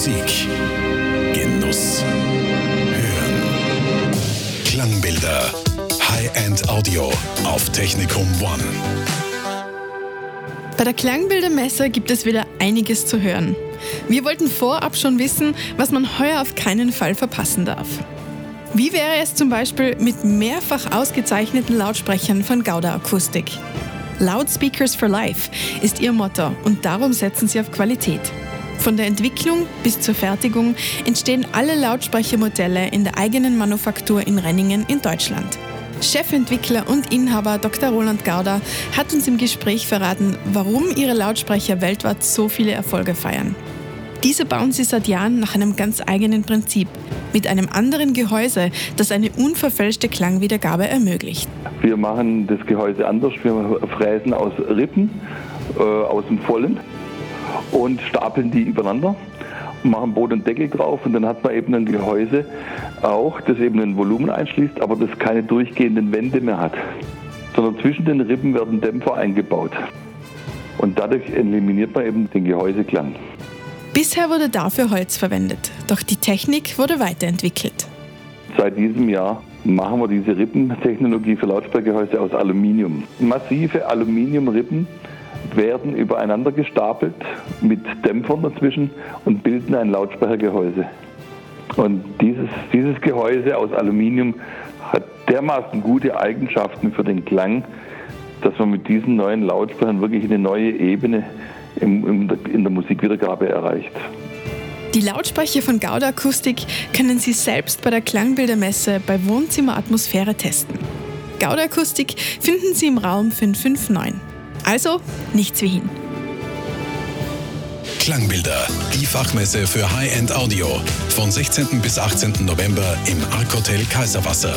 Musik. Genuss. Hören. Klangbilder. High-End Audio auf Technikum One. Bei der Klangbildermesse gibt es wieder einiges zu hören. Wir wollten vorab schon wissen, was man heuer auf keinen Fall verpassen darf. Wie wäre es zum Beispiel mit mehrfach ausgezeichneten Lautsprechern von Gauda Akustik? Loudspeakers for Life ist ihr Motto und darum setzen sie auf Qualität. Von der Entwicklung bis zur Fertigung entstehen alle Lautsprechermodelle in der eigenen Manufaktur in Renningen in Deutschland. Chefentwickler und Inhaber Dr. Roland Gauder hat uns im Gespräch verraten, warum ihre Lautsprecher weltweit so viele Erfolge feiern. Diese bauen sie seit Jahren nach einem ganz eigenen Prinzip, mit einem anderen Gehäuse, das eine unverfälschte Klangwiedergabe ermöglicht. Wir machen das Gehäuse anders. Wir fräsen aus Rippen, äh, aus dem Vollen und stapeln die übereinander machen Boden und Deckel drauf und dann hat man eben ein Gehäuse auch, das eben ein Volumen einschließt, aber das keine durchgehenden Wände mehr hat. Sondern zwischen den Rippen werden Dämpfer eingebaut. Und dadurch eliminiert man eben den Gehäuseklang. Bisher wurde dafür Holz verwendet, doch die Technik wurde weiterentwickelt. Seit diesem Jahr machen wir diese Rippentechnologie für Lautsprechergehäuse aus Aluminium. Massive Aluminiumrippen werden übereinander gestapelt mit Dämpfern dazwischen und bilden ein Lautsprechergehäuse. Und dieses, dieses Gehäuse aus Aluminium hat dermaßen gute Eigenschaften für den Klang, dass man mit diesen neuen Lautsprechern wirklich eine neue Ebene in, in der Musikwiedergabe erreicht. Die Lautsprecher von Gauda Akustik können Sie selbst bei der Klangbildermesse bei Wohnzimmeratmosphäre testen. Gauda Akustik finden Sie im Raum 559. Also nichts wie hin. Klangbilder, die Fachmesse für High-End Audio. Von 16. bis 18. November im Arc Hotel Kaiserwasser.